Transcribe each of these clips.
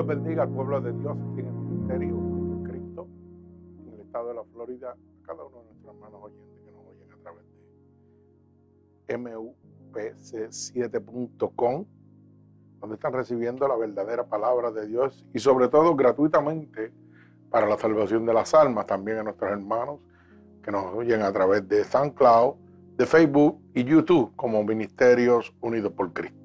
Dios bendiga al pueblo de Dios aquí en el ministerio de Cristo, en el estado de la Florida, a cada uno de nuestros hermanos oyentes que nos oyen a través de mupc7.com, donde están recibiendo la verdadera palabra de Dios y sobre todo gratuitamente para la salvación de las almas, también a nuestros hermanos que nos oyen a través de SoundCloud, de Facebook y YouTube como Ministerios Unidos por Cristo.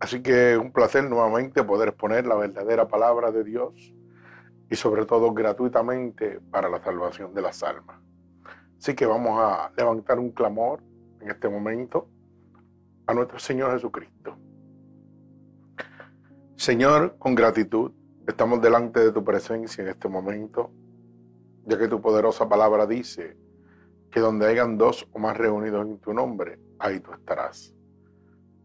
Así que un placer nuevamente poder exponer la verdadera palabra de Dios y sobre todo gratuitamente para la salvación de las almas. Así que vamos a levantar un clamor en este momento a nuestro Señor Jesucristo. Señor, con gratitud, estamos delante de tu presencia en este momento, ya que tu poderosa palabra dice que donde hayan dos o más reunidos en tu nombre, ahí tú estarás.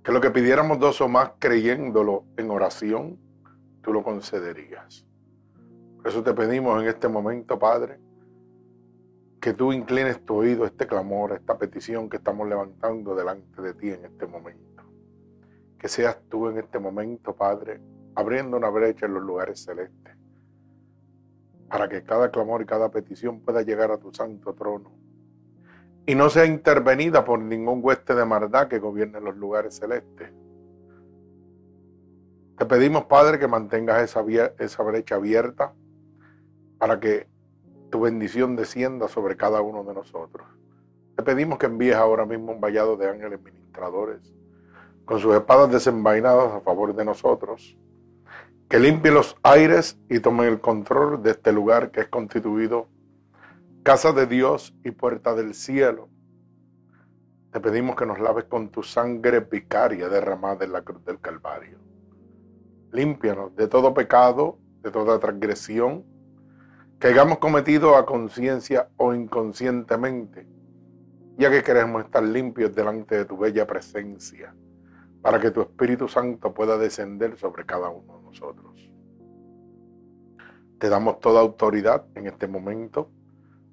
Que lo que pidiéramos dos o más creyéndolo en oración, tú lo concederías. Por eso te pedimos en este momento, Padre, que tú inclines tu oído a este clamor, a esta petición que estamos levantando delante de ti en este momento. Que seas tú en este momento, Padre, abriendo una brecha en los lugares celestes, para que cada clamor y cada petición pueda llegar a tu santo trono y no sea intervenida por ningún hueste de maldad que gobierne los lugares celestes. Te pedimos, Padre, que mantengas esa, esa brecha abierta para que tu bendición descienda sobre cada uno de nosotros. Te pedimos que envíes ahora mismo un vallado de ángeles ministradores con sus espadas desenvainadas a favor de nosotros, que limpie los aires y tome el control de este lugar que es constituido casa de Dios y puerta del cielo. Te pedimos que nos laves con tu sangre vicaria derramada en la cruz del Calvario. Límpianos de todo pecado, de toda transgresión que hayamos cometido a conciencia o inconscientemente, ya que queremos estar limpios delante de tu bella presencia, para que tu Espíritu Santo pueda descender sobre cada uno de nosotros. Te damos toda autoridad en este momento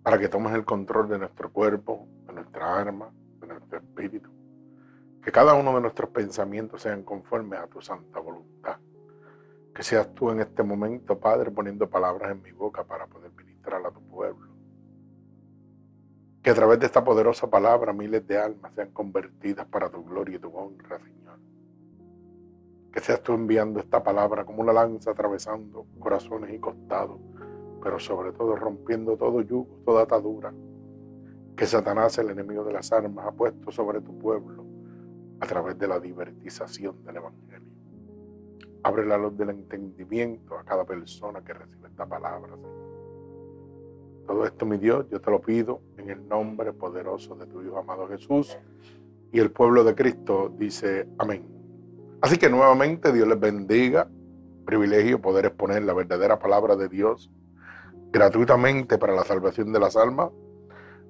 para que tomes el control de nuestro cuerpo, de nuestra alma, de nuestro espíritu. Que cada uno de nuestros pensamientos sean conformes a tu santa voluntad. Que seas tú en este momento, Padre, poniendo palabras en mi boca para poder ministrar a tu pueblo. Que a través de esta poderosa palabra miles de almas sean convertidas para tu gloria y tu honra, Señor. Que seas tú enviando esta palabra como una lanza atravesando corazones y costados pero sobre todo rompiendo todo yugo, toda atadura que Satanás, el enemigo de las armas, ha puesto sobre tu pueblo a través de la divertización del Evangelio. Abre la luz del entendimiento a cada persona que recibe esta palabra, Señor. Todo esto, mi Dios, yo te lo pido en el nombre poderoso de tu Hijo amado Jesús. Y el pueblo de Cristo dice amén. Así que nuevamente Dios les bendiga. Privilegio poder exponer la verdadera palabra de Dios gratuitamente para la salvación de las almas,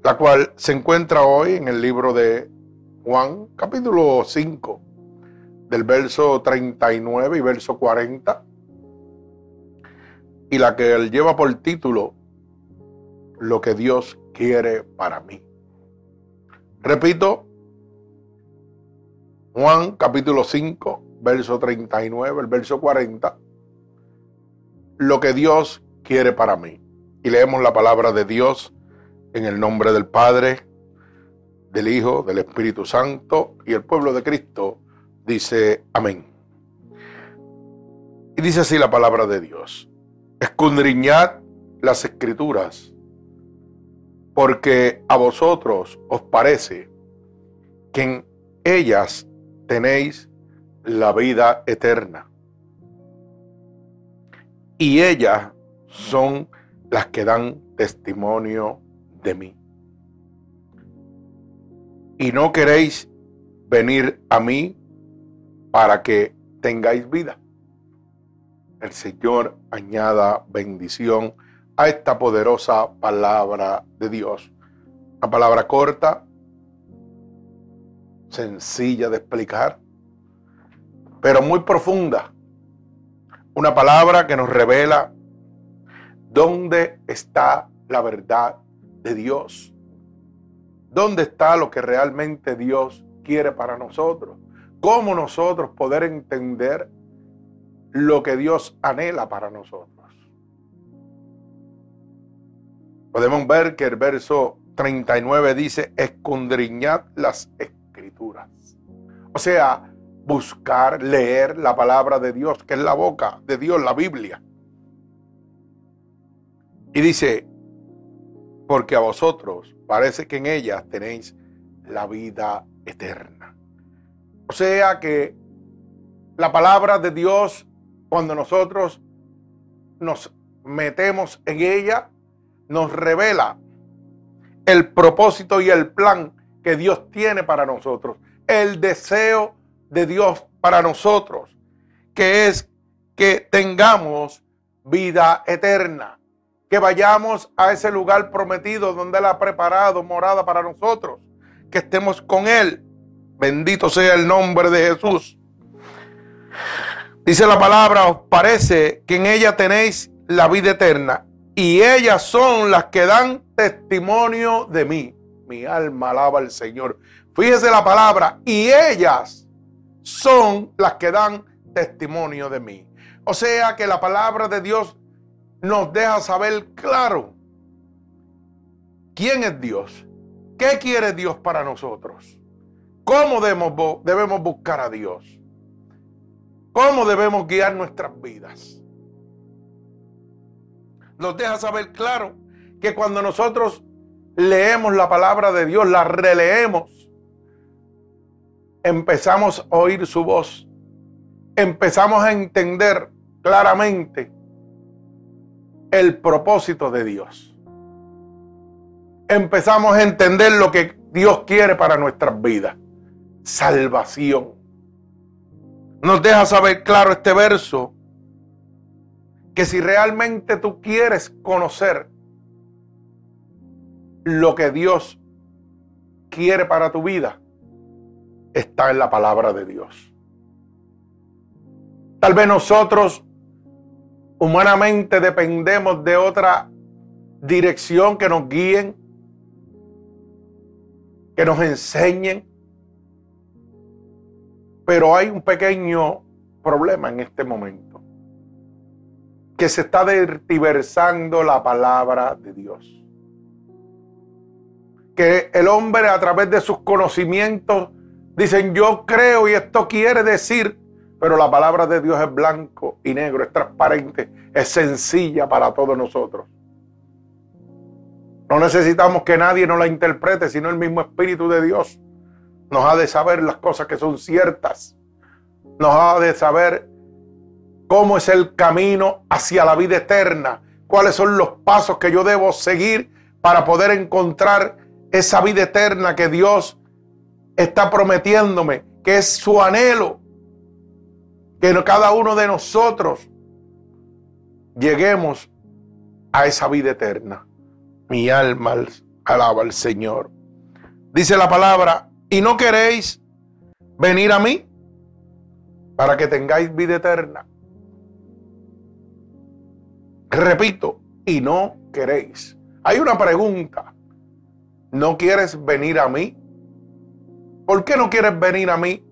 la cual se encuentra hoy en el libro de Juan, capítulo 5, del verso 39 y verso 40, y la que él lleva por título Lo que Dios quiere para mí. Repito, Juan capítulo 5, verso 39, el verso 40, lo que Dios quiere para mí y leemos la palabra de Dios en el nombre del Padre, del Hijo, del Espíritu Santo y el pueblo de Cristo dice amén. Y dice así la palabra de Dios. Escudriñad las escrituras, porque a vosotros os parece que en ellas tenéis la vida eterna. Y ellas son las que dan testimonio de mí. Y no queréis venir a mí para que tengáis vida. El Señor añada bendición a esta poderosa palabra de Dios. Una palabra corta, sencilla de explicar, pero muy profunda. Una palabra que nos revela ¿Dónde está la verdad de Dios? ¿Dónde está lo que realmente Dios quiere para nosotros? ¿Cómo nosotros poder entender lo que Dios anhela para nosotros. Podemos ver que el verso 39 dice, escondriñad las escrituras. O sea, buscar, leer la palabra de Dios, que es la boca de Dios, la Biblia. Y dice, porque a vosotros parece que en ella tenéis la vida eterna. O sea que la palabra de Dios, cuando nosotros nos metemos en ella, nos revela el propósito y el plan que Dios tiene para nosotros, el deseo de Dios para nosotros, que es que tengamos vida eterna, que vayamos a ese lugar prometido donde Él ha preparado morada para nosotros, que estemos con Él. Bendito sea el nombre de Jesús. Dice la palabra, os parece que en ella tenéis la vida eterna y ellas son las que dan testimonio de mí. Mi alma alaba al Señor. Fíjese la palabra, y ellas son las que dan testimonio de mí. O sea que la palabra de Dios nos deja saber claro quién es Dios, qué quiere Dios para nosotros, cómo debemos, buscar a Dios, cómo debemos guiar nuestras vidas. Nos deja saber claro que cuando nosotros leemos la palabra de Dios, la releemos, empezamos a oír su voz, empezamos a entender claramente el propósito de Dios. Empezamos a entender lo que Dios quiere para nuestras vidas. Salvación. Nos deja saber claro este verso que si realmente tú quieres conocer lo que Dios quiere para tu vida, está en la palabra de Dios. Tal vez nosotros humanamente dependemos de otra dirección que nos guíen, que nos enseñen, pero hay un pequeño problema en este momento, que se está diversando la palabra de Dios. Que el hombre a través de sus conocimientos Dicen, yo creo y esto quiere decir, pero la palabra de Dios es blanco y negro, es transparente, es sencilla para todos nosotros. No necesitamos que nadie nos la interprete, sino el mismo Espíritu de Dios nos ha de saber las cosas que son ciertas. Nos ha de saber cómo es el camino hacia la vida eterna, cuáles son los pasos que yo debo seguir para poder encontrar esa vida eterna que Dios está prometiéndome, que es su anhelo, que cada uno de nosotros lleguemos a esa vida eterna. Mi alma alaba al Señor. Dice la palabra, y no queréis venir a mí para que tengáis vida eterna. Repito, y no queréis. Hay una pregunta. ¿No quieres venir a mí? ¿Por qué no quieres venir a mí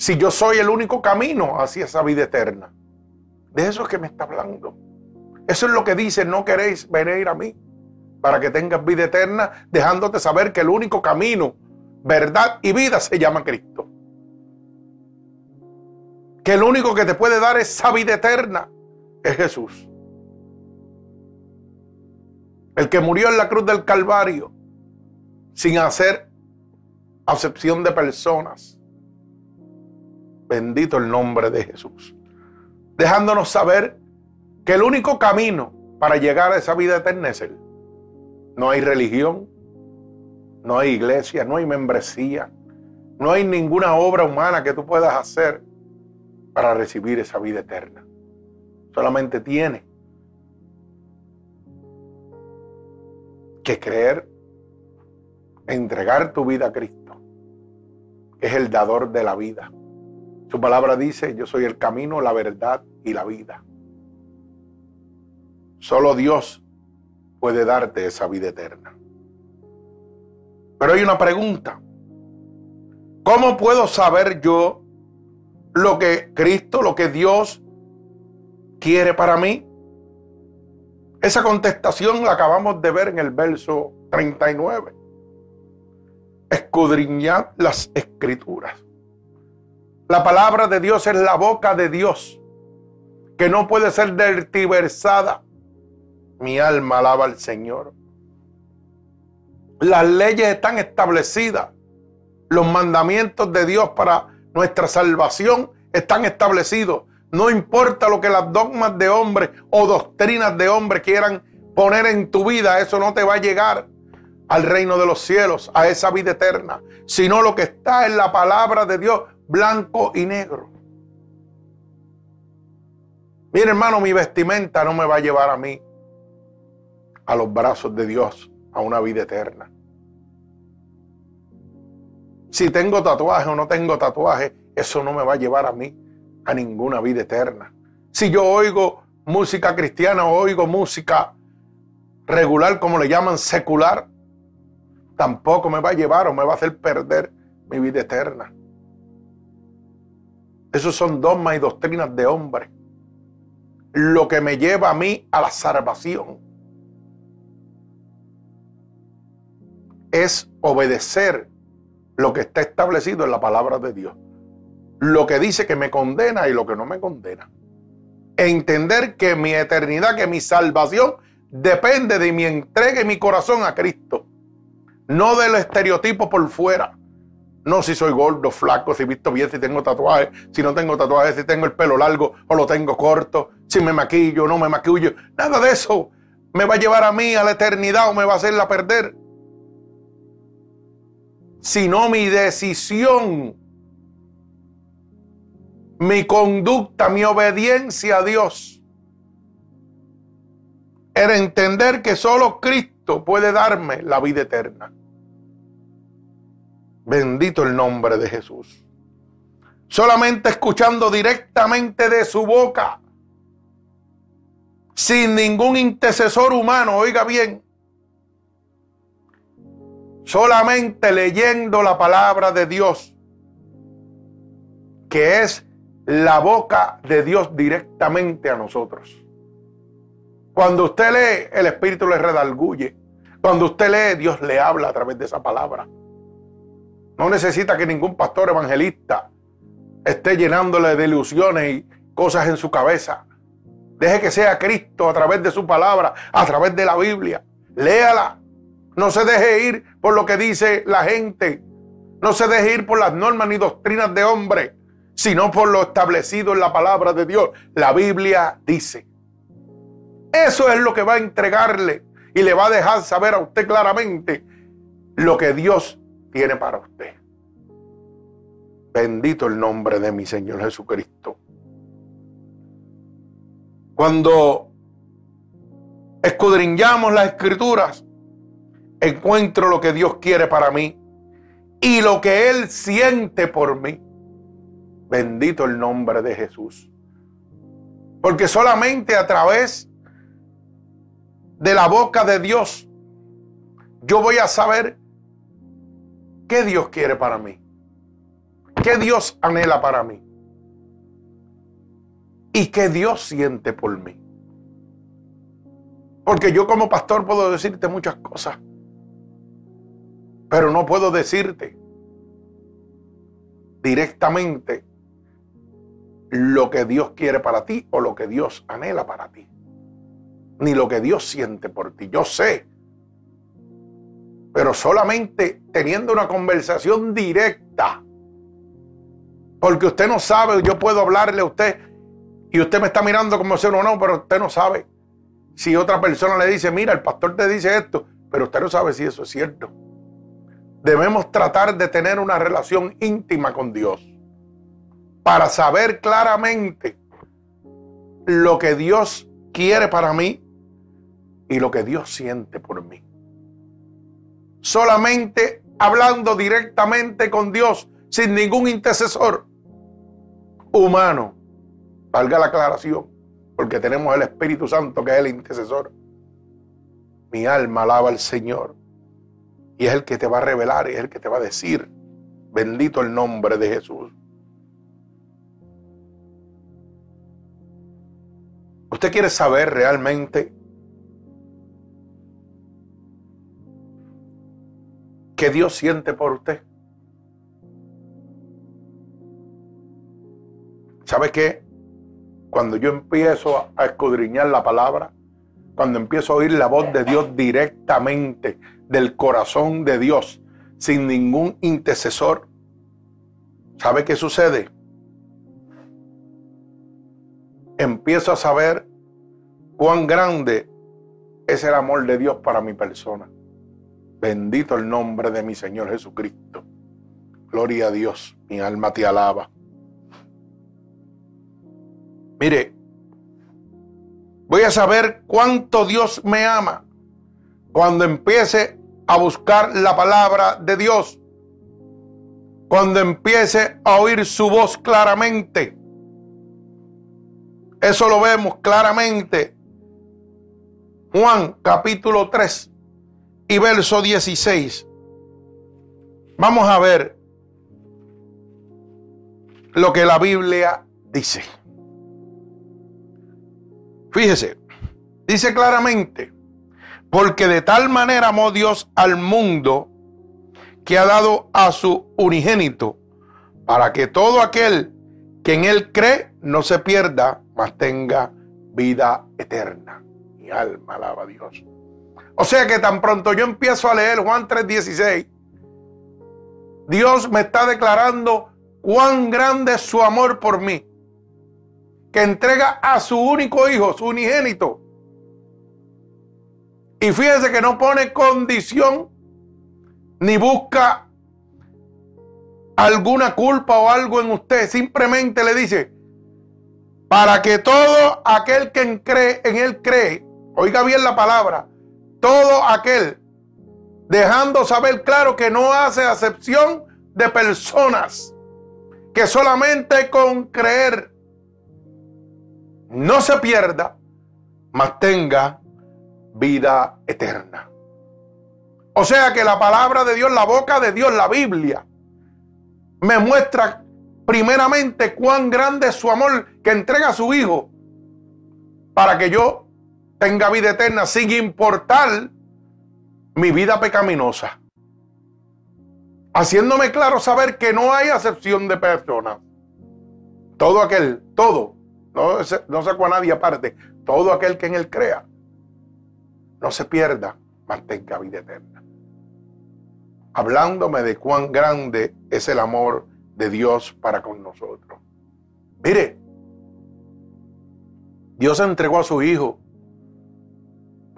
si yo soy el único camino hacia esa vida eterna? De eso es que me está hablando. Eso es lo que dice, no queréis venir a mí para que tengas vida eterna, dejándote saber que el único camino, verdad y vida se llama Cristo. Que el único que te puede dar esa vida eterna es Jesús. El que murió en la cruz del Calvario sin hacer acepción de personas. Bendito el nombre de Jesús. Dejándonos saber que el único camino para llegar a esa vida eterna es Él. No hay religión, no hay iglesia, no hay membresía, no hay ninguna obra humana que tú puedas hacer para recibir esa vida eterna. Solamente tiene que creer, entregar tu vida a Cristo es el dador de la vida. Su palabra dice, yo soy el camino, la verdad y la vida. Solo Dios puede darte esa vida eterna. Pero hay una pregunta. ¿Cómo puedo saber yo lo que Cristo, lo que Dios quiere para mí? Esa contestación la acabamos de ver en el verso 39. Escudriñad las escrituras. La palabra de Dios es la boca de Dios, que no puede ser dertiversada. Mi alma alaba al Señor. Las leyes están establecidas. Los mandamientos de Dios para nuestra salvación están establecidos. No importa lo que las dogmas de hombres o doctrinas de hombres quieran poner en tu vida, eso no te va a llegar al reino de los cielos, a esa vida eterna, sino lo que está en la palabra de Dios, blanco y negro. Mire hermano, mi vestimenta no me va a llevar a mí a los brazos de Dios, a una vida eterna. Si tengo tatuaje o no tengo tatuaje, eso no me va a llevar a mí a ninguna vida eterna. Si yo oigo música cristiana o oigo música regular, como le llaman secular, tampoco me va a llevar o me va a hacer perder mi vida eterna. Esos son dogmas y doctrinas de hombre. Lo que me lleva a mí a la salvación es obedecer lo que está establecido en la palabra de Dios. Lo que dice que me condena y lo que no me condena. Entender que mi eternidad, que mi salvación depende de mi entrega y mi corazón a Cristo no del estereotipo por fuera. No si soy gordo, flaco, si visto bien, si tengo tatuajes, si no tengo tatuajes, si tengo el pelo largo o lo tengo corto, si me maquillo o no me maquillo. Nada de eso me va a llevar a mí a la eternidad o me va a hacerla perder. Sino mi decisión, mi conducta, mi obediencia a Dios. Era entender que solo Cristo puede darme la vida eterna. Bendito el nombre de Jesús. Solamente escuchando directamente de su boca, sin ningún intercesor humano, oiga bien, solamente leyendo la palabra de Dios, que es la boca de Dios directamente a nosotros. Cuando usted lee, el Espíritu le redalguye. Cuando usted lee, Dios le habla a través de esa palabra. No necesita que ningún pastor evangelista esté llenándole de ilusiones y cosas en su cabeza. Deje que sea Cristo a través de su palabra, a través de la Biblia. Léala. No se deje ir por lo que dice la gente. No se deje ir por las normas ni doctrinas de hombre, sino por lo establecido en la palabra de Dios. La Biblia dice. Eso es lo que va a entregarle y le va a dejar saber a usted claramente lo que Dios tiene para usted. Bendito el nombre de mi Señor Jesucristo. Cuando escudriñamos las escrituras, encuentro lo que Dios quiere para mí y lo que Él siente por mí. Bendito el nombre de Jesús. Porque solamente a través de la boca de Dios yo voy a saber ¿Qué Dios quiere para mí? ¿Qué Dios anhela para mí? ¿Y qué Dios siente por mí? Porque yo como pastor puedo decirte muchas cosas, pero no puedo decirte directamente lo que Dios quiere para ti o lo que Dios anhela para ti, ni lo que Dios siente por ti. Yo sé pero solamente teniendo una conversación directa. Porque usted no sabe, yo puedo hablarle a usted y usted me está mirando como si uno no, pero usted no sabe. Si otra persona le dice, mira, el pastor te dice esto, pero usted no sabe si eso es cierto. Debemos tratar de tener una relación íntima con Dios para saber claramente lo que Dios quiere para mí y lo que Dios siente por mí solamente hablando directamente con Dios, sin ningún intercesor humano. Valga la aclaración, porque tenemos el Espíritu Santo que es el intercesor. Mi alma alaba al Señor y es el que te va a revelar, y es el que te va a decir, bendito el nombre de Jesús. ¿Usted quiere saber realmente qué Dios siente por usted? ¿Sabe qué? Cuando yo empiezo a escudriñar la palabra, cuando empiezo a oír la voz de Dios directamente del corazón de Dios, sin ningún intercesor, ¿sabe qué sucede? Empiezo a saber cuán grande es el amor de Dios para mi persona. Bendito el nombre de mi Señor Jesucristo. Gloria a Dios, mi alma te alaba. Mire, voy a saber cuánto Dios me ama cuando empiece a buscar la palabra de Dios. Cuando empiece a oír su voz claramente. Eso lo vemos claramente. Juan capítulo 3 y verso 16. Vamos a ver lo que la Biblia dice. Fíjese, dice claramente, porque de tal manera amó Dios al mundo que ha dado a su unigénito, para que todo aquel que en él cree no se pierda, mas tenga vida eterna. Mi alma alaba a Dios. O sea que tan pronto yo empiezo a leer Juan 3:16, Dios me está declarando cuán grande es su amor por mí que entrega a su único hijo, su unigénito. Y fíjese que no pone condición ni busca alguna culpa o algo en usted. Simplemente le dice, para que todo aquel que cree, en él cree, oiga bien la palabra, todo aquel, dejando saber claro que no hace acepción de personas, que solamente con creer no se pierda, mas tenga vida eterna. O sea que la palabra de Dios, la boca de Dios, la Biblia, me muestra primeramente cuán grande es su amor que entrega a su Hijo para que yo tenga vida eterna sin importar mi vida pecaminosa. Haciéndome claro saber que no hay acepción de personas. Todo aquel, todo no, no saco a nadie aparte. Todo aquel que en él crea, no se pierda, mantenga vida eterna. Hablándome de cuán grande es el amor de Dios para con nosotros. Mire, Dios entregó a su hijo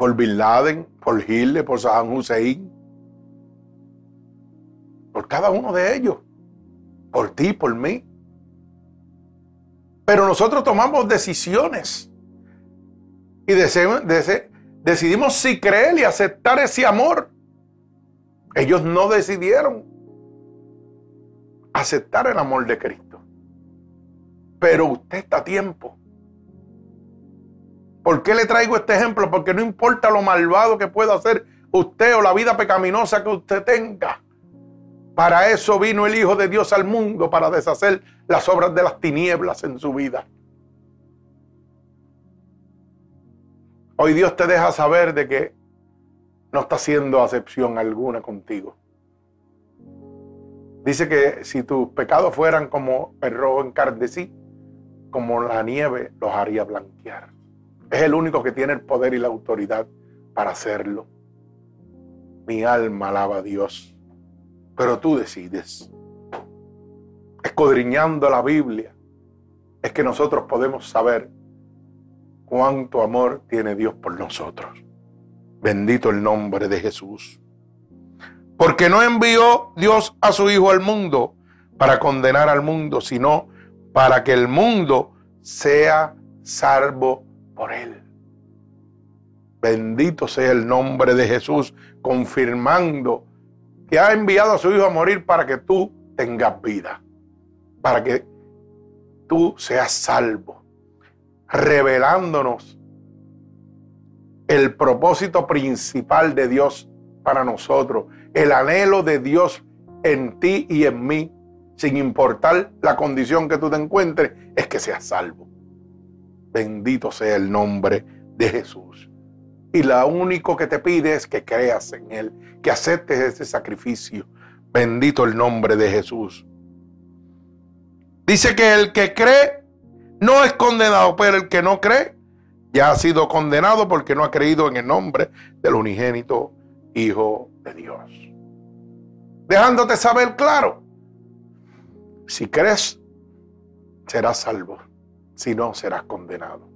por Bin Laden, por Hitler, por Saddam Hussein, por cada uno de ellos, por ti, por mí. Pero nosotros tomamos decisiones y decidimos si creer y aceptar ese amor. Ellos no decidieron aceptar el amor de Cristo. Pero usted está a tiempo. ¿Por qué le traigo este ejemplo? Porque no importa lo malvado que pueda hacer usted o la vida pecaminosa que usted tenga. Para eso vino el Hijo de Dios al mundo, para deshacer las obras de las tinieblas en su vida. Hoy Dios te deja saber de que no está haciendo acepción alguna contigo. Dice que si tus pecados fueran como el rojo encardecí, como la nieve, los haría blanquear. Es el único que tiene el poder y la autoridad para hacerlo. Mi alma alaba a Dios pero tú decides. Escudriñando la Biblia, es que nosotros podemos saber cuánto amor tiene Dios por nosotros. Bendito el nombre de Jesús. Porque no envió Dios a su Hijo al mundo para condenar al mundo, sino para que el mundo sea salvo por él. Bendito sea el nombre de Jesús, confirmando que ha enviado a su Hijo a morir para que tú tengas vida, para que tú seas salvo, revelándonos el propósito principal de Dios para nosotros, el anhelo de Dios en ti y en mí, sin importar la condición que tú te encuentres, es que seas salvo. Bendito sea el nombre de Jesús. Y lo único que te pide es que creas en Él, que aceptes ese sacrificio. Bendito el nombre de Jesús. Dice que el que cree no es condenado, pero el que no cree ya ha sido condenado porque no ha creído en el nombre del unigénito Hijo de Dios. Dejándote saber claro, si crees, serás salvo, si no, serás condenado.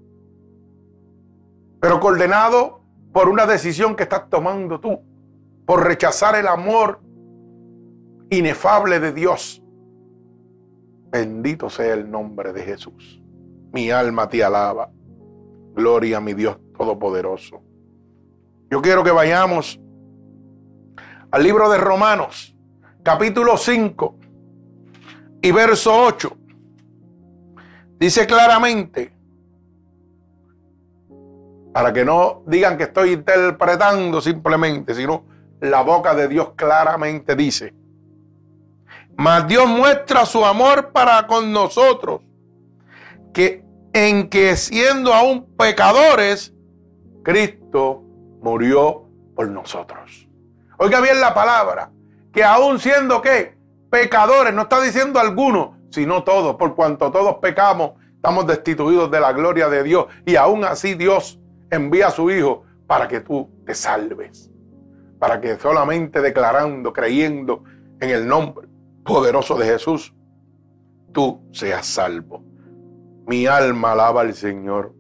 Pero condenado por una decisión que estás tomando tú, por rechazar el amor inefable de Dios. Bendito sea el nombre de Jesús. Mi alma te alaba. Gloria a mi Dios Todopoderoso. Yo quiero que vayamos al libro de Romanos, capítulo 5 y verso 8. Dice claramente, para que no digan que estoy interpretando simplemente, sino la boca de Dios claramente dice, mas Dios muestra su amor para con nosotros, que en que siendo aún pecadores, Cristo murió por nosotros. Oiga bien la palabra, que aún siendo qué? Pecadores, no está diciendo algunos, sino todos, por cuanto todos pecamos, estamos destituidos de la gloria de Dios y aún así Dios envía a su Hijo para que tú te salves. Para que solamente declarando, creyendo en el nombre poderoso de Jesús, tú seas salvo. Mi alma alaba al Señor.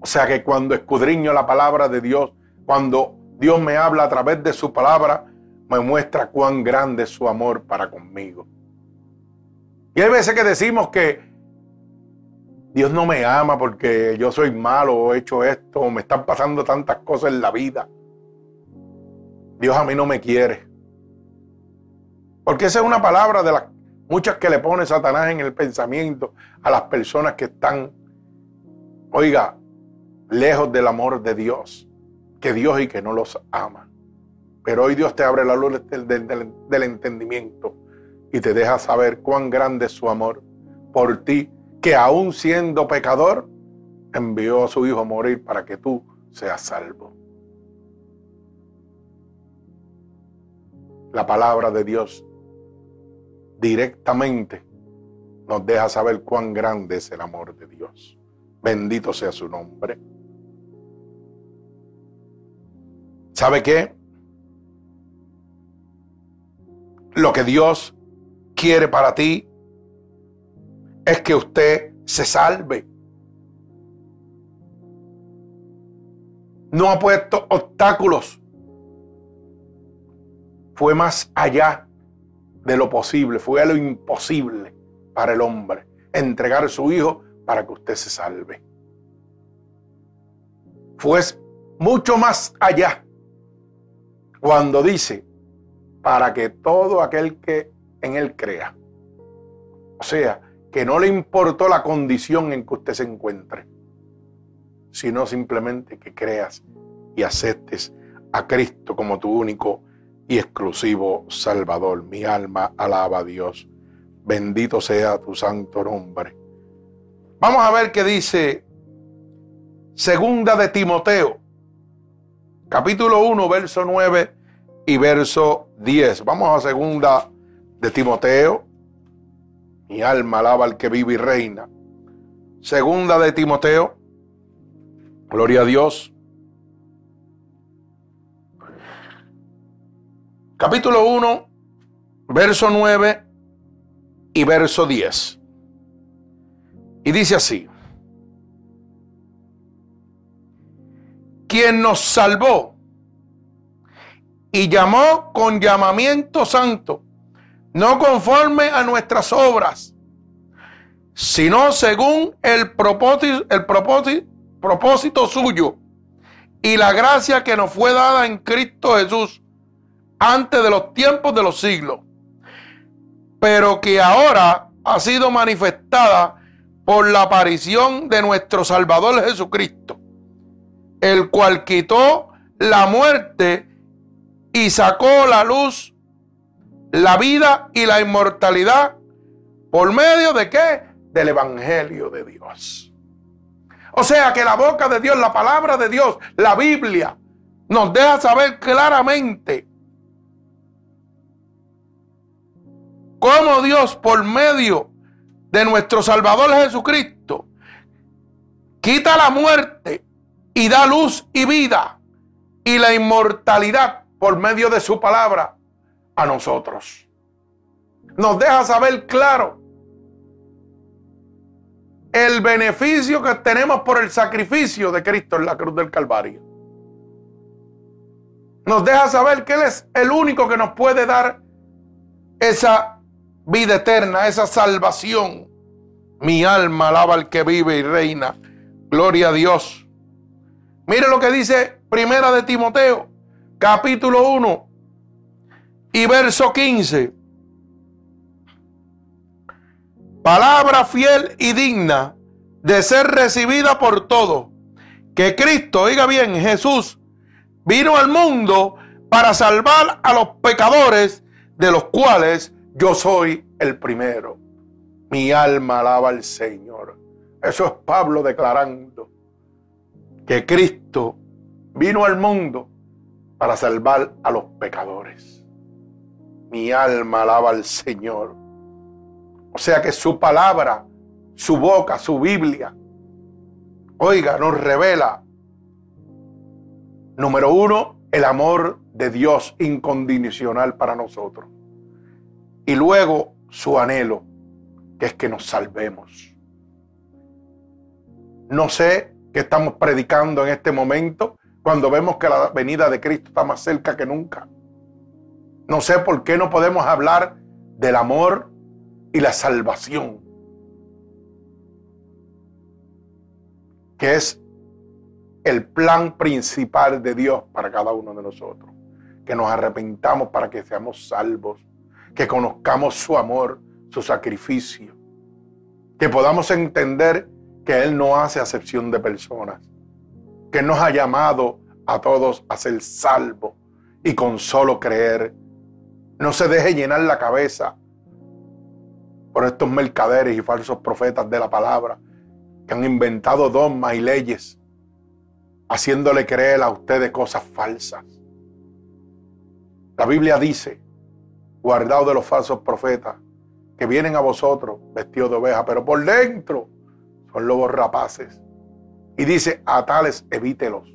O sea que cuando escudriño la palabra de Dios, cuando Dios me habla a través de su palabra, me muestra cuán grande es su amor para conmigo. Y hay veces que decimos que Dios no me ama porque yo soy malo he hecho esto me están pasando tantas cosas en la vida. Dios a mí no me quiere. Porque esa es una palabra de las muchas que le pone Satanás en el pensamiento a las personas que están, oiga, lejos del amor de Dios, que Dios y que no los ama. Pero hoy Dios te abre la luz del entendimiento y te deja saber cuán grande es su amor por ti que aún siendo pecador, envió a su Hijo a morir para que tú seas salvo. La palabra de Dios directamente nos deja saber cuán grande es el amor de Dios. Bendito sea su nombre. ¿Sabe qué? Lo que Dios quiere para ti es que usted se salve. No ha puesto obstáculos. Fue más allá de lo posible, fue a lo imposible para el hombre entregar a su hijo para que usted se salve. Fue mucho más allá cuando dice para que todo aquel que en él crea, o sea, que no le importó la condición en que usted se encuentre, sino simplemente que creas y aceptes a Cristo como tu único y exclusivo Salvador. Mi alma alaba a Dios. Bendito sea tu santo nombre. Vamos a ver qué dice Segunda de Timoteo, capítulo 1, verso 9 y verso 10. Vamos a Segunda de Timoteo, mi alma alaba al que vive y reina. Segunda de Timoteo. Gloria a Dios. Capítulo 1, verso 9 y verso 10. Y dice así. Quien nos salvó y llamó con llamamiento santo no conforme a nuestras obras, sino según el propósito, el propósito, propósito suyo y la gracia que nos fue dada en Cristo Jesús antes de los tiempos de los siglos, pero que ahora ha sido manifestada por la aparición de nuestro Salvador Jesucristo, el cual quitó la muerte y sacó la luz la vida y la inmortalidad por medio de qué? Del Evangelio de Dios. O sea que la boca de Dios, la palabra de Dios, la Biblia, nos deja saber claramente cómo Dios por medio de nuestro Salvador Jesucristo quita la muerte y da luz y vida y la inmortalidad por medio de su palabra a nosotros. Nos deja saber claro el beneficio que tenemos por el sacrificio de Cristo en la cruz del Calvario. Nos deja saber que Él es el único que nos puede dar esa vida eterna, esa salvación. Mi alma alaba al que vive y reina. Gloria a Dios. Mire lo que dice Primera de Timoteo, capítulo 1 y verso 15. Palabra fiel y digna de ser recibida por todos. Que Cristo, oiga bien, Jesús vino al mundo para salvar a los pecadores, de los cuales yo soy el primero. Mi alma alaba al Señor. Eso es Pablo declarando que Cristo vino al mundo para salvar a los pecadores. Mi alma alaba al Señor. O sea que su palabra, su boca, su Biblia, oiga, nos revela Número uno, el amor de Dios incondicional para nosotros. Y luego su anhelo, que es que nos salvemos. No sé qué estamos predicando en este momento cuando vemos que la venida de Cristo está más cerca que nunca. No sé por qué no podemos hablar del amor y la salvación, que es el plan principal de Dios para cada uno de nosotros. Que nos arrepentamos para que seamos salvos, que conozcamos su amor, su sacrificio, que podamos entender que Él no hace acepción de personas, que nos ha llamado a todos a ser salvos y con solo creer. No se deje llenar la cabeza por estos mercaderes y falsos profetas de la palabra que han inventado dogmas y leyes haciéndole creer a ustedes cosas falsas. La Biblia dice, guardado de los falsos profetas, que vienen a vosotros vestidos de oveja, pero por dentro son lobos rapaces. Y dice, a tales evítelos.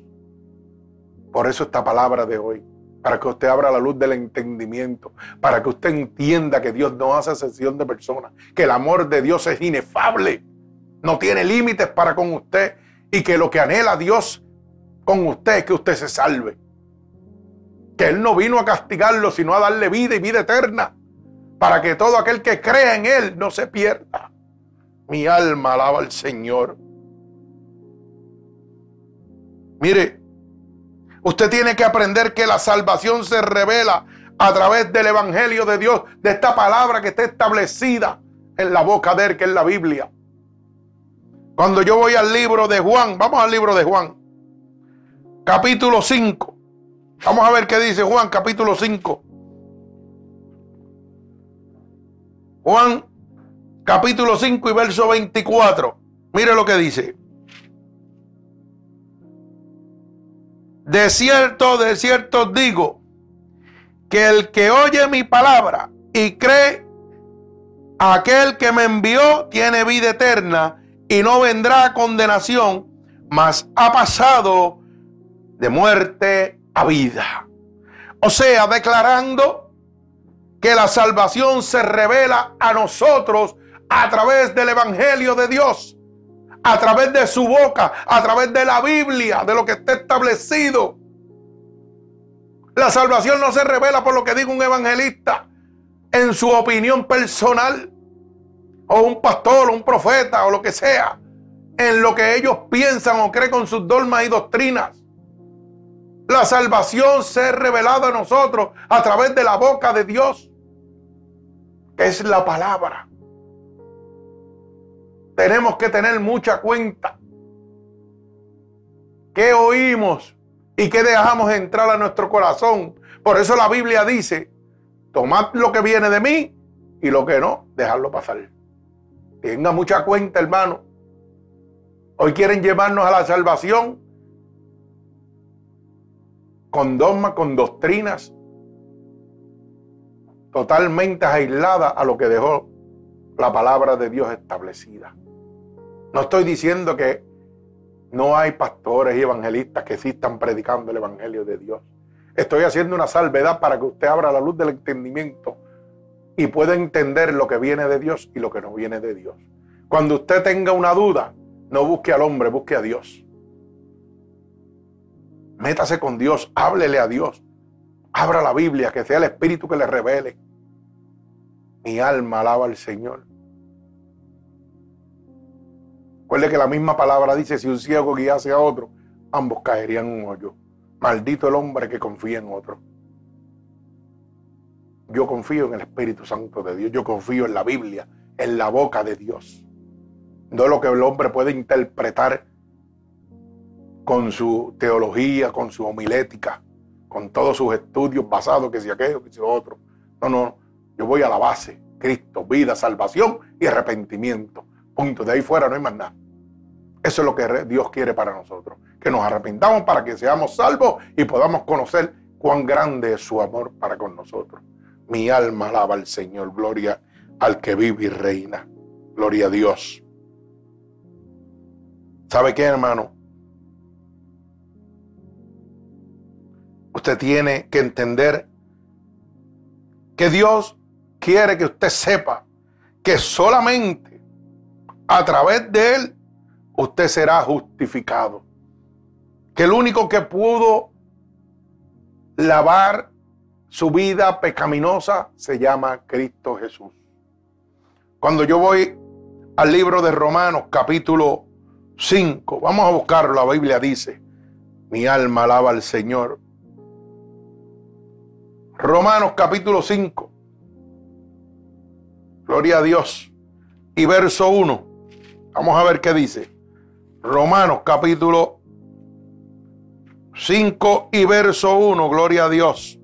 Por eso esta palabra de hoy, para que usted abra la luz del entendimiento, para que usted entienda que Dios no hace excepción de personas, que el amor de Dios es inefable, no tiene límites para con usted y que lo que anhela Dios con usted que usted se salve. Que Él no vino a castigarlo, sino a darle vida y vida eterna, para que todo aquel que crea en Él no se pierda. Mi alma alaba al Señor. Mire, usted tiene que aprender que la salvación se revela a través del Evangelio de Dios, de esta palabra que está establecida en la boca de Él, que es la Biblia. Cuando yo voy al libro de Juan, vamos al libro de Juan capítulo 5. Vamos a ver qué dice Juan, capítulo 5. Juan, capítulo 5 y verso 24. Mire lo que dice. De cierto, de cierto digo, que el que oye mi palabra y cree aquel que me envió tiene vida eterna y no vendrá condenación, mas ha pasado de muerte a vida. O sea, declarando que la salvación se revela a nosotros a través del Evangelio de Dios, a través de su boca, a través de la Biblia, de lo que está establecido. La salvación no se revela por lo que diga un evangelista en su opinión personal, o un pastor, o un profeta, o lo que sea, en lo que ellos piensan o creen con sus dogmas y doctrinas. La salvación se ha revelado a nosotros a través de la boca de Dios, que es la palabra. Tenemos que tener mucha cuenta. ¿Qué oímos y qué dejamos entrar a nuestro corazón? Por eso la Biblia dice, tomad lo que viene de mí y lo que no, dejadlo pasar. Tenga mucha cuenta, hermano. Hoy quieren llevarnos a la salvación con dogmas, con doctrinas totalmente aisladas a lo que dejó la palabra de Dios establecida. No estoy diciendo que no hay pastores y evangelistas que sí están predicando el evangelio de Dios. Estoy haciendo una salvedad para que usted abra la luz del entendimiento y pueda entender lo que viene de Dios y lo que no viene de Dios. Cuando usted tenga una duda, no busque al hombre, busque a Dios. Métase con Dios, háblele a Dios. Abra la Biblia, que sea el Espíritu que le revele. Mi alma alaba al Señor. Recuerde que la misma palabra dice, si un ciego guiase a otro, ambos caerían en un hoyo. Maldito el hombre que confía en otro. Yo confío en el Espíritu Santo de Dios. Yo confío en la Biblia, en la boca de Dios. No lo que el hombre puede interpretar con su teología, con su homilética, con todos sus estudios basados, que si aquello, que si otro. No, no. Yo voy a la base. Cristo, vida, salvación y arrepentimiento. Punto. De ahí fuera no hay más nada. Eso es lo que Dios quiere para nosotros. Que nos arrepintamos para que seamos salvos y podamos conocer cuán grande es su amor para con nosotros. Mi alma alaba al Señor. Gloria al que vive y reina. Gloria a Dios. ¿Sabe qué, hermano? Usted tiene que entender que Dios quiere que usted sepa que solamente a través de Él usted será justificado. Que el único que pudo lavar su vida pecaminosa se llama Cristo Jesús. Cuando yo voy al libro de Romanos capítulo 5, vamos a buscarlo, la Biblia dice, mi alma alaba al Señor. Romanos capítulo 5, gloria a Dios, y verso 1, vamos a ver qué dice. Romanos capítulo 5 y verso 1, gloria a Dios.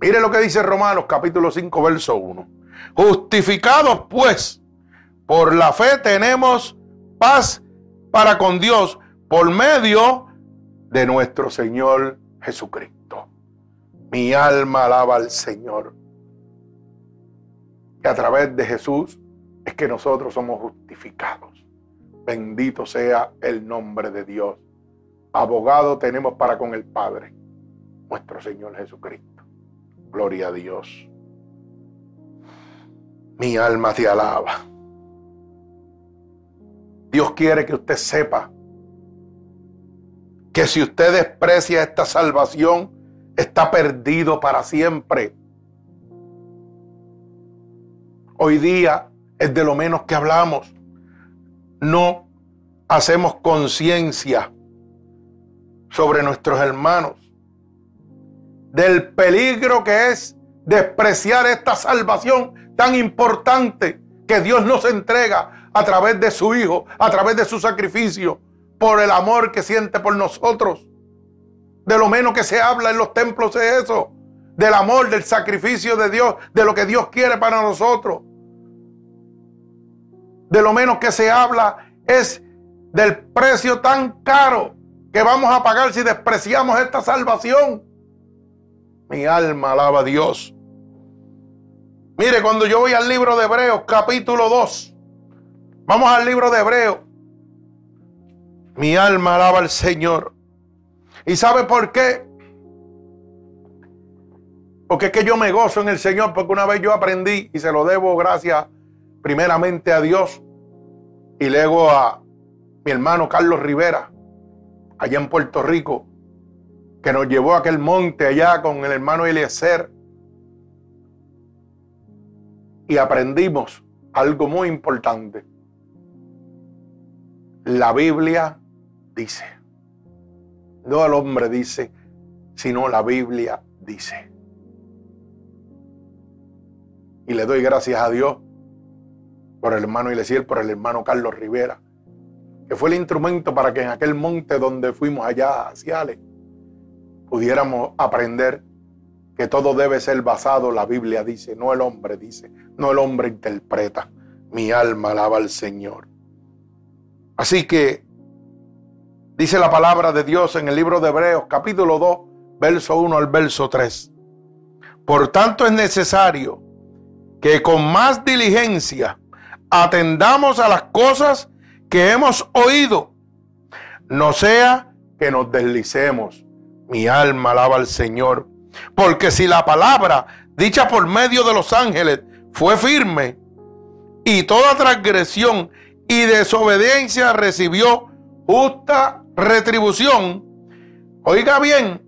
Mire lo que dice Romanos capítulo 5, verso 1. Justificados pues por la fe tenemos paz para con Dios por medio de nuestro Señor Jesucristo. Mi alma alaba al Señor. Y a través de Jesús es que nosotros somos justificados. Bendito sea el nombre de Dios. Abogado tenemos para con el Padre, nuestro Señor Jesucristo. Gloria a Dios. Mi alma te alaba. Dios quiere que usted sepa que si usted desprecia esta salvación, está perdido para siempre. Hoy día es de lo menos que hablamos no hacemos conciencia sobre nuestros hermanos, del peligro que es despreciar esta salvación tan importante que Dios nos entrega a través de su Hijo, a través de su sacrificio, por el amor que siente por nosotros. De lo menos que se habla en los templos es eso, del amor, del sacrificio de Dios, de lo que Dios quiere para nosotros de lo menos que se habla es del precio tan caro que vamos a pagar si despreciamos esta salvación. Mi alma alaba a Dios. Mire, cuando yo voy al libro de Hebreos, capítulo 2, vamos al libro de Hebreos. Mi alma alaba al Señor. ¿Y sabe por qué? Porque es que yo me gozo en el Señor, porque una vez yo aprendí y se lo debo gracias primeramente a Dios y luego a mi hermano Carlos Rivera, allá en Puerto Rico, que nos llevó a aquel monte allá con el hermano Eliezer. Y aprendimos algo muy importante. La Biblia dice, no el hombre dice, sino la Biblia dice. Y le doy gracias a Dios por el hermano Ilesiel, por el hermano Carlos Rivera, que fue el instrumento para que en aquel monte donde fuimos allá hacia Ale, pudiéramos aprender que todo debe ser basado, la Biblia dice, no el hombre dice, no el hombre interpreta. Mi alma alaba al Señor. Así que dice la palabra de Dios en el libro de Hebreos capítulo 2, verso 1 al verso 3. Por tanto es necesario que con más diligencia atendamos a las cosas que hemos oído, no sea que nos deslicemos. Mi alma alaba al Señor. Porque si la palabra dicha por medio de los ángeles fue firme y toda transgresión y desobediencia recibió justa retribución, oiga bien,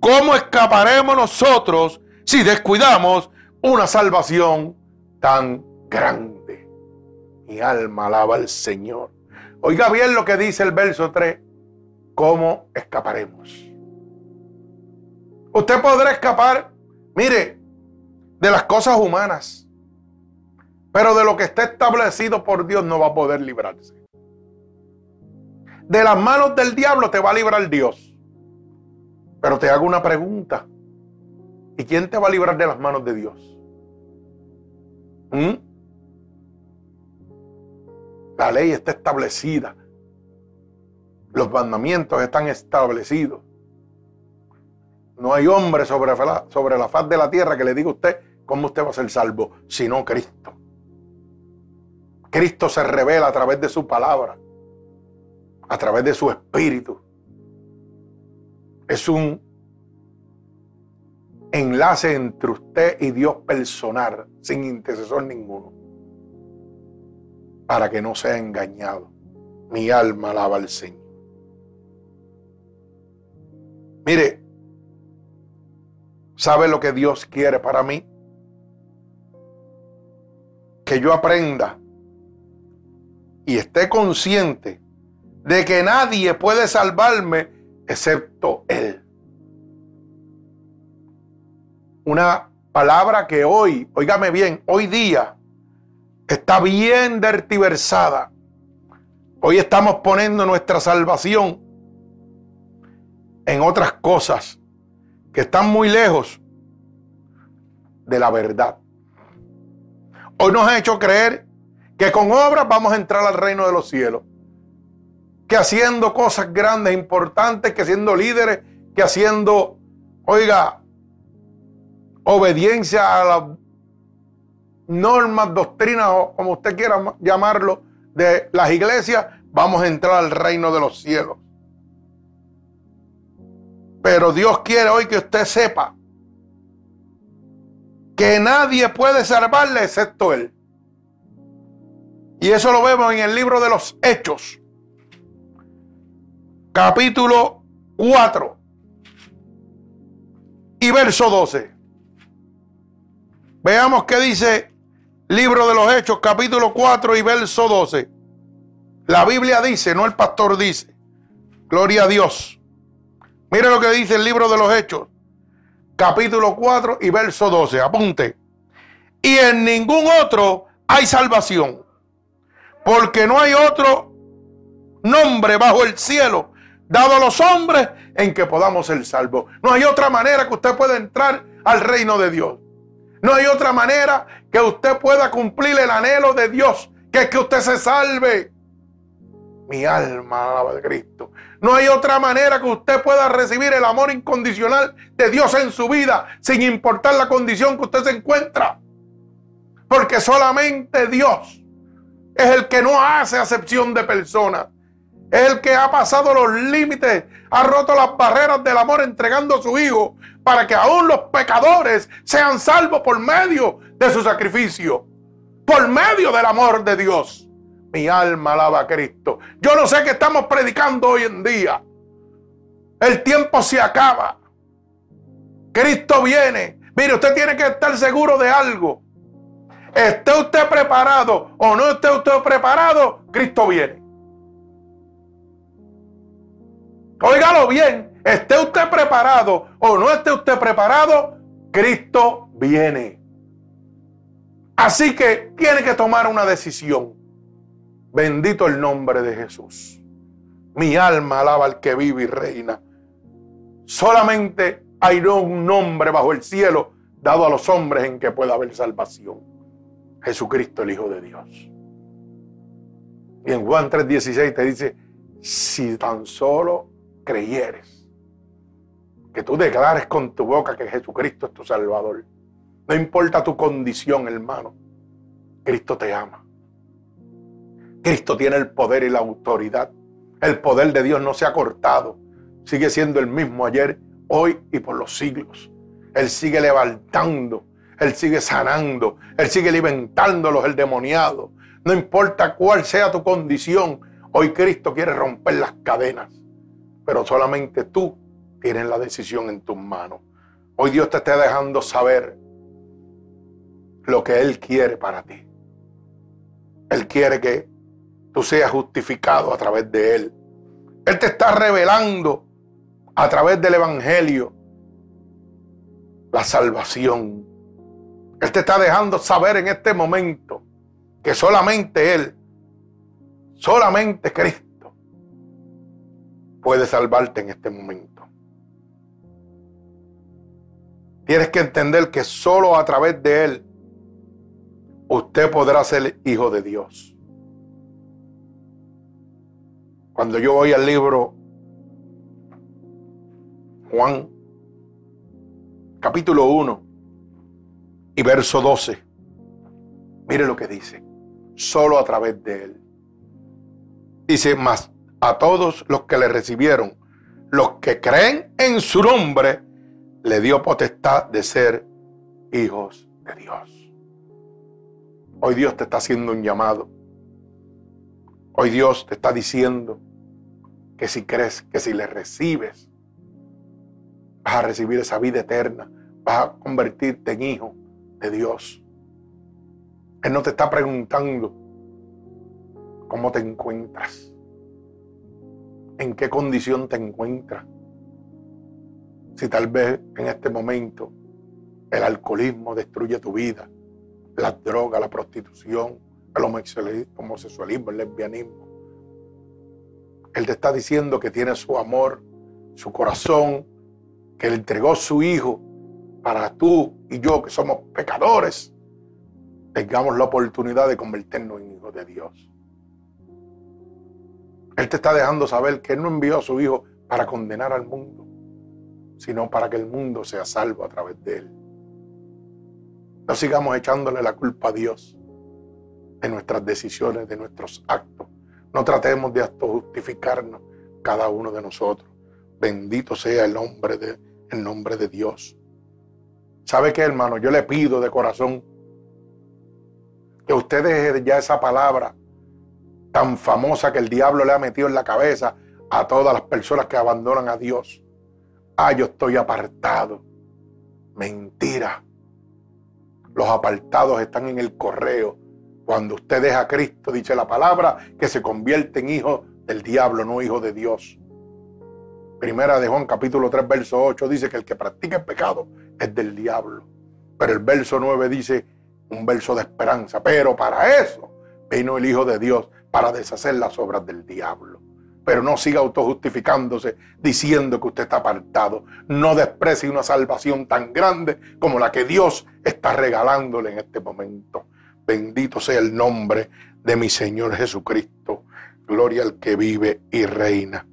¿cómo escaparemos nosotros si descuidamos una salvación tan grande? Mi alma alaba al Señor. Oiga bien lo que dice el verso 3. ¿Cómo escaparemos? Usted podrá escapar, mire, de las cosas humanas, pero de lo que está establecido por Dios no va a poder librarse. De las manos del diablo te va a librar Dios. Pero te hago una pregunta. ¿Y quién te va a librar de las manos de Dios? ¿Mm? La ley está establecida. Los mandamientos están establecidos. No hay hombre sobre la, faz de la tierra que le diga a usted cómo usted va a ser salvo, sino Cristo. Cristo se revela a través de su palabra, a través de su espíritu. Es un enlace entre usted y Dios personal, sin intercesor ninguno, para que no sea engañado. Mi alma alaba al Señor. Mire, ¿sabe lo que Dios quiere para mí? Que yo aprenda y esté consciente de que nadie puede salvarme excepto Él. Una palabra que hoy, óigame bien, hoy día está bien dertiversada. Hoy estamos poniendo nuestra salvación en otras cosas que están muy lejos de la verdad. Hoy nos ha hecho creer que con obras vamos a entrar al reino de los cielos. Que haciendo cosas grandes, importantes, que siendo líderes, que haciendo, oiga, obediencia a las normas, doctrinas o como usted quiera llamarlo, de las iglesias, vamos a entrar al reino de los cielos. Pero Dios quiere hoy que usted sepa que nadie puede salvarle excepto Él. Y eso lo vemos en el libro de los Hechos, capítulo 4 y verso 12. Veamos qué dice libro de los Hechos, capítulo 4 y verso 12. La Biblia dice, no el pastor dice. Gloria a Dios. Mire lo que dice el libro de los Hechos, capítulo 4 y verso 12. Apunte. Y en ningún otro hay salvación porque no hay otro nombre bajo el cielo dado a los hombres en que podamos ser salvos. No hay otra manera que usted pueda entrar al reino de Dios. No hay otra manera que usted pueda cumplir el anhelo de Dios, que es que usted se salve. Mi alma alaba de Cristo. No hay otra manera que usted pueda recibir el amor incondicional de Dios en su vida, sin importar la condición que usted se encuentra. Porque solamente Dios es el que no hace acepción de personas. El que ha pasado los límites, ha roto las barreras del amor entregando a su Hijo para que aún los pecadores sean salvos por medio de su sacrificio, por medio del amor de Dios. Mi alma alaba a Cristo. Yo no sé qué estamos predicando hoy en día. El tiempo se acaba. Cristo viene. Mire, usted tiene que estar seguro de algo. Esté usted preparado o no esté usted preparado, Cristo viene. Óigalo bien, esté usted preparado o no esté usted preparado, Cristo viene. Así que tiene que tomar una decisión. Bendito el nombre de Jesús. Mi alma alaba al que vive y reina. Solamente hay un nombre bajo el cielo dado a los hombres en que pueda haber salvación. Jesucristo el Hijo de Dios. Y en Juan 3:16 te dice, si tan solo creyeres, que tú declares con tu boca que Jesucristo es tu Salvador, no importa tu condición, hermano, Cristo te ama. Cristo tiene el poder y la autoridad. El poder de Dios no se ha cortado. Sigue siendo el mismo ayer, hoy y por los siglos. Él sigue levantando, Él sigue sanando, Él sigue alimentando a los endemoniados. No importa cuál sea tu condición, hoy Cristo quiere romper las cadenas. Pero solamente tú tienes la decisión en tus manos. Hoy Dios te está dejando saber lo que Él quiere para ti. Él quiere que tú seas justificado a través de Él. Él te está revelando a través del Evangelio la salvación. Él te está dejando saber en este momento que solamente Él, solamente Cristo puede salvarte en este momento. Tienes que entender que solo a través de Él usted podrá ser hijo de Dios. Cuando yo voy al libro Juan, capítulo 1 y verso 12, mire lo que dice, solo a través de él. Dice, más a todos los que le recibieron, los que creen en su nombre, le dio potestad de ser hijos de Dios. Hoy Dios te está haciendo un llamado. Hoy Dios te está diciendo que si crees, que si le recibes, vas a recibir esa vida eterna, vas a convertirte en hijo de Dios. Él no te está preguntando cómo te encuentras, en qué condición te encuentras. Si tal vez en este momento el alcoholismo destruye tu vida, la droga, la prostitución, el homosexualismo, el lesbianismo. Él te está diciendo que tiene su amor, su corazón, que le entregó su hijo para tú y yo, que somos pecadores, tengamos la oportunidad de convertirnos en hijos de Dios. Él te está dejando saber que Él no envió a su hijo para condenar al mundo, sino para que el mundo sea salvo a través de Él. No sigamos echándole la culpa a Dios de nuestras decisiones, de nuestros actos. No tratemos de justificarnos cada uno de nosotros. Bendito sea el nombre de, nombre de Dios. ¿Sabe qué, hermano? Yo le pido de corazón que usted deje ya esa palabra tan famosa que el diablo le ha metido en la cabeza a todas las personas que abandonan a Dios. Ah, yo estoy apartado. Mentira. Los apartados están en el correo. Cuando usted deja a Cristo, dice la palabra, que se convierte en hijo del diablo, no hijo de Dios. Primera de Juan capítulo 3, verso 8 dice que el que practica pecado es del diablo. Pero el verso 9 dice un verso de esperanza. Pero para eso vino el Hijo de Dios, para deshacer las obras del diablo. Pero no siga autojustificándose diciendo que usted está apartado. No desprecie una salvación tan grande como la que Dios está regalándole en este momento. Bendito sea el nombre de mi Señor Jesucristo. Gloria al que vive y reina.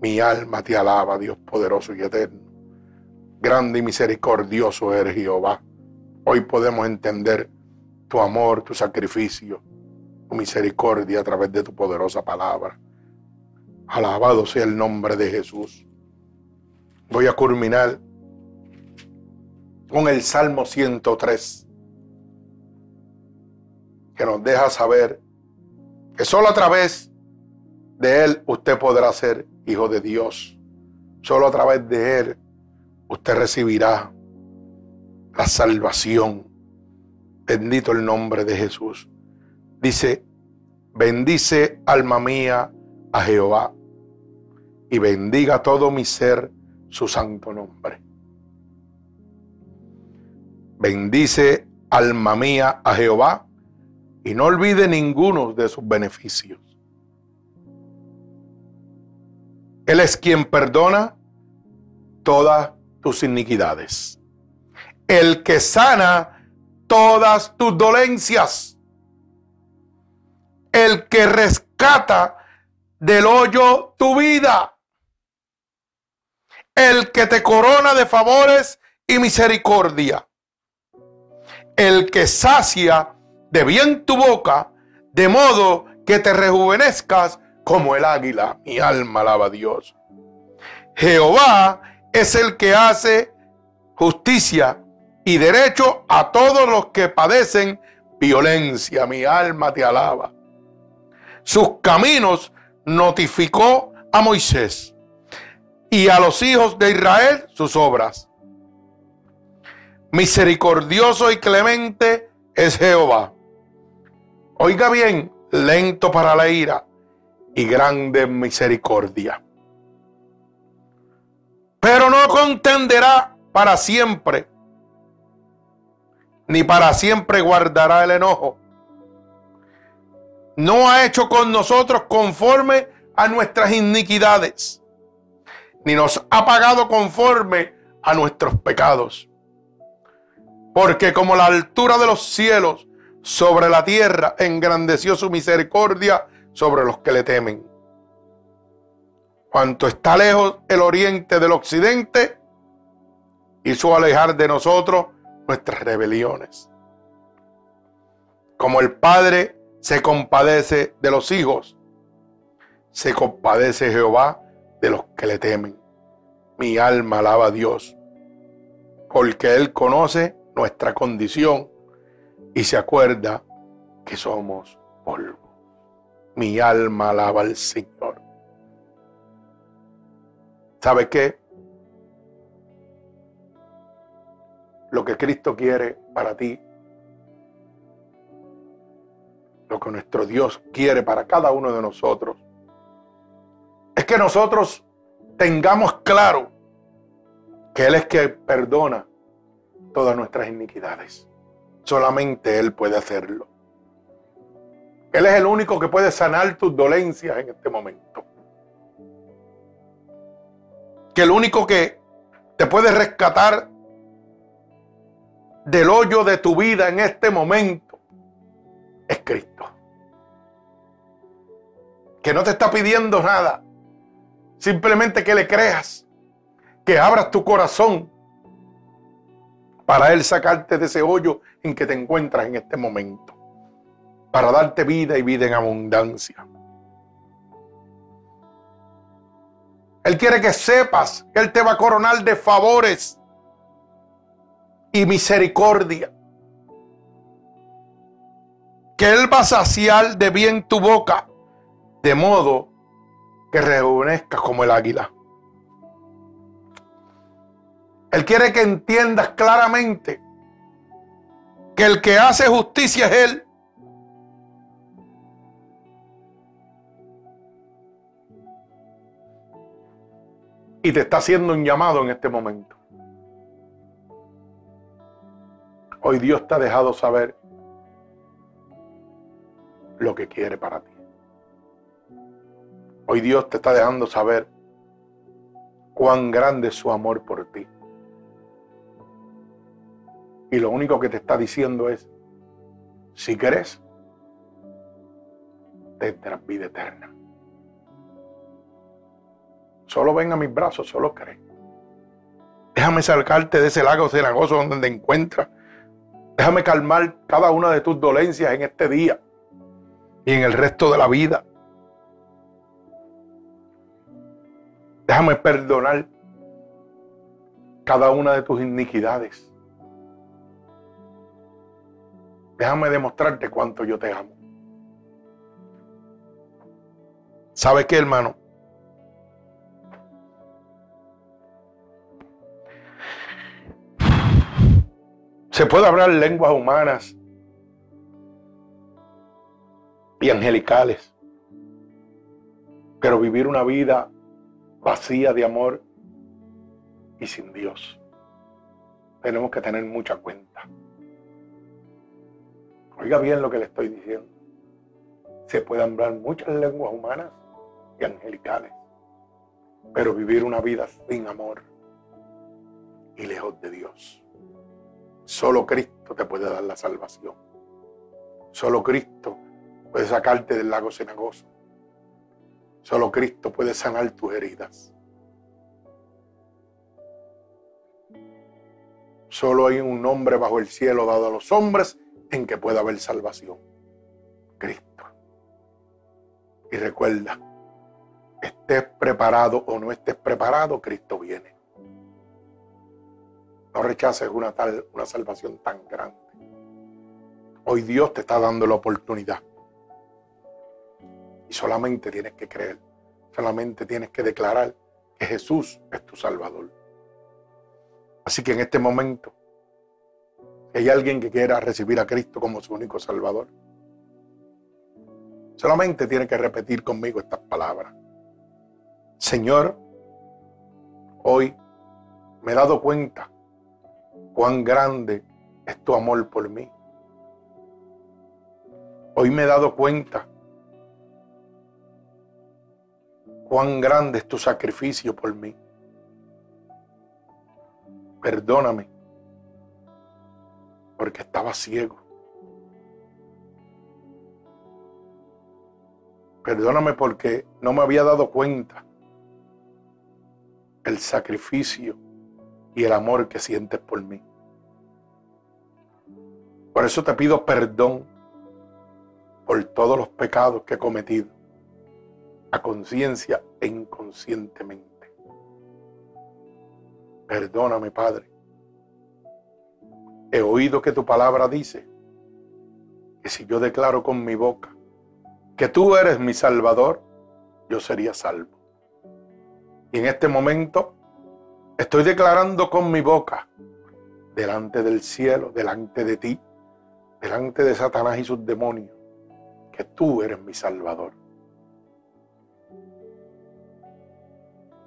Mi alma te alaba, Dios poderoso y eterno. Grande y misericordioso eres Jehová. Hoy podemos entender tu amor, tu sacrificio, misericordia a través de tu poderosa palabra. Alabado sea el nombre de Jesús. Voy a culminar con el Salmo 103, que nos deja saber que solo a través de Él usted podrá ser hijo de Dios. Solo a través de Él usted recibirá la salvación. Bendito el nombre de Jesús. Dice, bendice alma mía a Jehová y bendiga todo mi ser su santo nombre. Bendice alma mía a Jehová y no olvide ninguno de sus beneficios. Él es quien perdona todas tus iniquidades. El que sana todas tus dolencias. El que rescata del hoyo tu vida. El que te corona de favores y misericordia. El que sacia de bien tu boca, de modo que te rejuvenezcas como el águila. Mi alma alaba a Dios. Jehová es el que hace justicia y derecho a todos los que padecen violencia. Mi alma te alaba. Sus caminos notificó a Moisés y a los hijos de Israel sus obras. Misericordioso y clemente es Jehová. Oiga bien, lento para la ira y grande misericordia. Pero no contenderá para siempre, ni para siempre guardará el enojo. No ha hecho con nosotros conforme a nuestras iniquidades, ni nos ha pagado conforme a nuestros pecados. Porque como la altura de los cielos sobre la tierra, engrandeció su misericordia sobre los que le temen. Cuanto está lejos el oriente del occidente, hizo alejar de nosotros nuestras rebeliones. Como el Padre se compadece de los hijos, se compadece Jehová de los que le temen. Mi alma alaba a Dios, porque Él conoce nuestra condición y se acuerda que somos polvo. Mi alma alaba al Señor. ¿Sabe qué? Lo que Cristo quiere para ti, lo que nuestro Dios quiere para cada uno de nosotros, es que nosotros tengamos claro que Él es que perdona todas nuestras iniquidades. Solamente Él puede hacerlo. Él es el único que puede sanar tus dolencias en este momento. Que el único que te puede rescatar del hoyo de tu vida en este momento es Cristo. Que no te está pidiendo nada. Simplemente que le creas. Que abras tu corazón para Él sacarte de ese hoyo en que te encuentras en este momento, para darte vida y vida en abundancia. Él quiere que sepas que Él te va a coronar de favores y misericordia. Que Él va a saciar de bien tu boca, de modo que rejuvenezcas como el águila. Él quiere que entiendas claramente que el que hace justicia es Él. Y te está haciendo un llamado en este momento. Hoy Dios te ha dejado saber lo que quiere para ti. Hoy Dios te está dejando saber cuán grande es su amor por ti. Y lo único que te está diciendo es, si crees, tendrás vida eterna. Solo ven a mis brazos, solo cree. Déjame sacarte de ese lago cenagoso donde te encuentras. Déjame calmar cada una de tus dolencias en este día y en el resto de la vida. Déjame perdonar cada una de tus iniquidades. Déjame demostrarte cuánto yo te amo. ¿Sabes qué, hermano? Se puede hablar lenguas humanas y angelicales, pero vivir una vida vacía de amor y sin Dios. Tenemos que tener mucha cuenta. Oiga bien lo que le estoy diciendo. Se pueden hablar muchas lenguas humanas y angelicales, pero vivir una vida sin amor y lejos de Dios. Solo Cristo te puede dar la salvación. Solo Cristo puede sacarte del lago cenagoso Solo Cristo puede sanar tus heridas. Solo hay un nombre bajo el cielo dado a los hombres en que pueda haber salvación. Cristo. Y recuerda, estés preparado o no estés preparado, Cristo viene. No rechaces una, tal, una salvación tan grande. Hoy Dios te está dando la oportunidad. Solamente tienes que creer. Solamente tienes que declarar que Jesús es tu Salvador. Así que en este momento, si hay alguien que quiera recibir a Cristo como su único Salvador, solamente tiene que repetir conmigo estas palabras. Señor, hoy me he dado cuenta cuán grande es tu amor por mí. Hoy me he dado cuenta cuán grande es tu sacrificio por mí. Perdóname porque estaba ciego. Perdóname porque no me había dado cuenta el sacrificio y el amor que sientes por mí. Por eso te pido perdón por todos los pecados que he cometido, a conciencia e inconscientemente. Perdóname, Padre. He oído que tu palabra dice que si yo declaro con mi boca que tú eres mi Salvador, yo sería salvo. Y en este momento estoy declarando con mi boca, delante del cielo, delante de ti, delante de Satanás y sus demonios, que tú eres mi Salvador.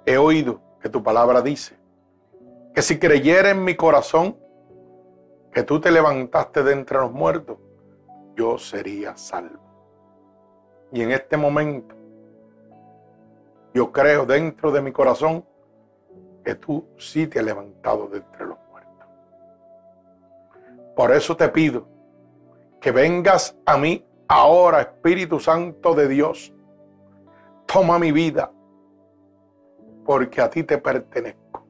He oído que tu palabra dice que si creyera en mi corazón que tú te levantaste de entre los muertos, yo sería salvo. Y en este momento, yo creo dentro de mi corazón que tú sí te has levantado de entre los muertos. Por eso te pido que vengas a mí Ahora, Espíritu Santo de Dios, toma mi vida, porque a ti te pertenezco.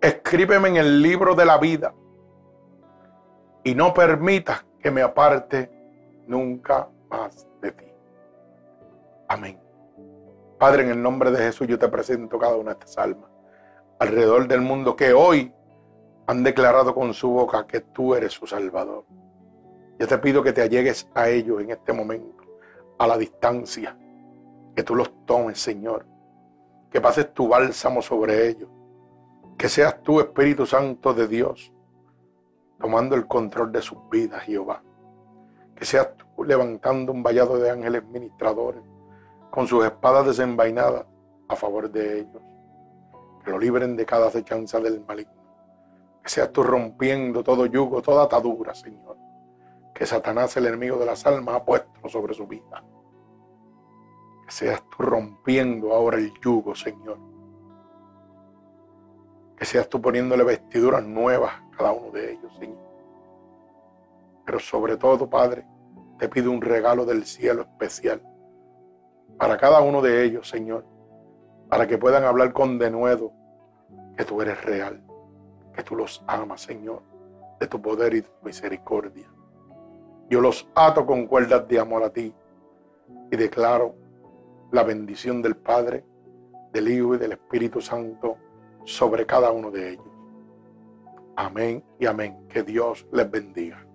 Escríbeme en el libro de la vida y no permitas que me aparte nunca más de ti. Amén. Padre, en el nombre de Jesús yo te presento cada una de estas almas alrededor del mundo que hoy han declarado con su boca que tú eres su Salvador. Yo te pido que te allegues a ellos en este momento, a la distancia, que tú los tomes, Señor, que pases tu bálsamo sobre ellos, que seas tú, Espíritu Santo de Dios, tomando el control de sus vidas, Jehová, que seas tú levantando un vallado de ángeles ministradores con sus espadas desenvainadas a favor de ellos, que lo libren de cada acechanza del maligno, que seas tú rompiendo todo yugo, toda atadura, Señor. Que Satanás, el enemigo de las almas, ha puesto sobre su vida. Que seas tú rompiendo ahora el yugo, Señor. Que seas tú poniéndole vestiduras nuevas a cada uno de ellos, Señor. Pero sobre todo, Padre, te pido un regalo del cielo especial para cada uno de ellos, Señor, para que puedan hablar con denuedo que tú eres real, que tú los amas, Señor, de tu poder y tu misericordia. Yo los ato con cuerdas de amor a ti y declaro la bendición del Padre, del Hijo y del Espíritu Santo sobre cada uno de ellos. Amén y amén. Que Dios les bendiga.